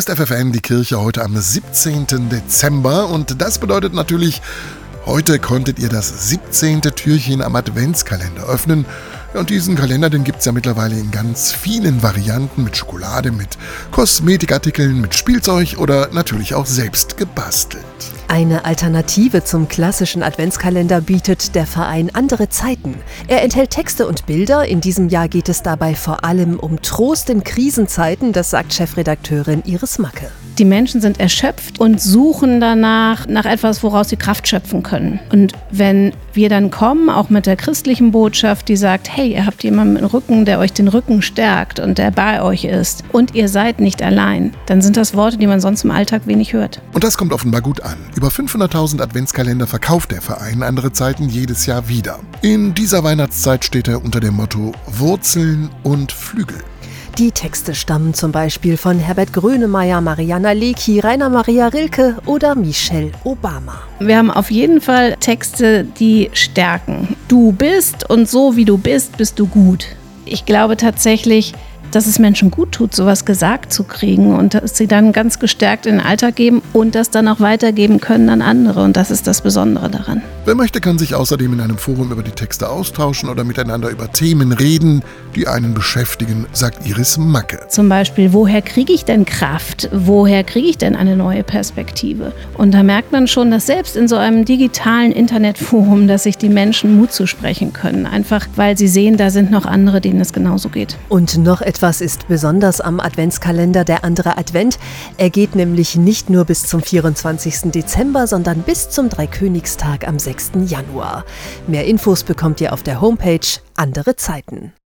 ist FFN die Kirche heute am 17. Dezember und das bedeutet natürlich, heute konntet ihr das 17. Türchen am Adventskalender öffnen. Und diesen Kalender, den gibt es ja mittlerweile in ganz vielen Varianten mit Schokolade, mit Kosmetikartikeln, mit Spielzeug oder natürlich auch selbst gebastelt. Eine Alternative zum klassischen Adventskalender bietet der Verein Andere Zeiten. Er enthält Texte und Bilder. In diesem Jahr geht es dabei vor allem um Trost in Krisenzeiten, das sagt Chefredakteurin Iris Macke. Die Menschen sind erschöpft und suchen danach nach etwas, woraus sie Kraft schöpfen können. Und wenn wir dann kommen, auch mit der christlichen Botschaft, die sagt, hey, ihr habt jemanden im Rücken, der euch den Rücken stärkt und der bei euch ist und ihr seid nicht allein, dann sind das Worte, die man sonst im Alltag wenig hört. Und das kommt offenbar gut an. Über 500.000 Adventskalender verkauft der Verein andere Zeiten jedes Jahr wieder. In dieser Weihnachtszeit steht er unter dem Motto Wurzeln und Flügel. Die Texte stammen zum Beispiel von Herbert Grönemeyer, Mariana Lecki, Rainer Maria Rilke oder Michelle Obama. Wir haben auf jeden Fall Texte, die stärken. Du bist und so wie du bist, bist du gut. Ich glaube tatsächlich, dass es Menschen gut tut, sowas gesagt zu kriegen und dass sie dann ganz gestärkt in den Alltag geben und das dann auch weitergeben können an andere. Und das ist das Besondere daran. Wer möchte, kann sich außerdem in einem Forum über die Texte austauschen oder miteinander über Themen reden, die einen beschäftigen, sagt Iris Macke. Zum Beispiel, woher kriege ich denn Kraft? Woher kriege ich denn eine neue Perspektive? Und da merkt man schon, dass selbst in so einem digitalen Internetforum, dass sich die Menschen Mut zusprechen können. Einfach weil sie sehen, da sind noch andere, denen es genauso geht. Und noch etwas etwas ist besonders am Adventskalender der andere Advent. Er geht nämlich nicht nur bis zum 24. Dezember, sondern bis zum Dreikönigstag am 6. Januar. Mehr Infos bekommt ihr auf der Homepage Andere Zeiten.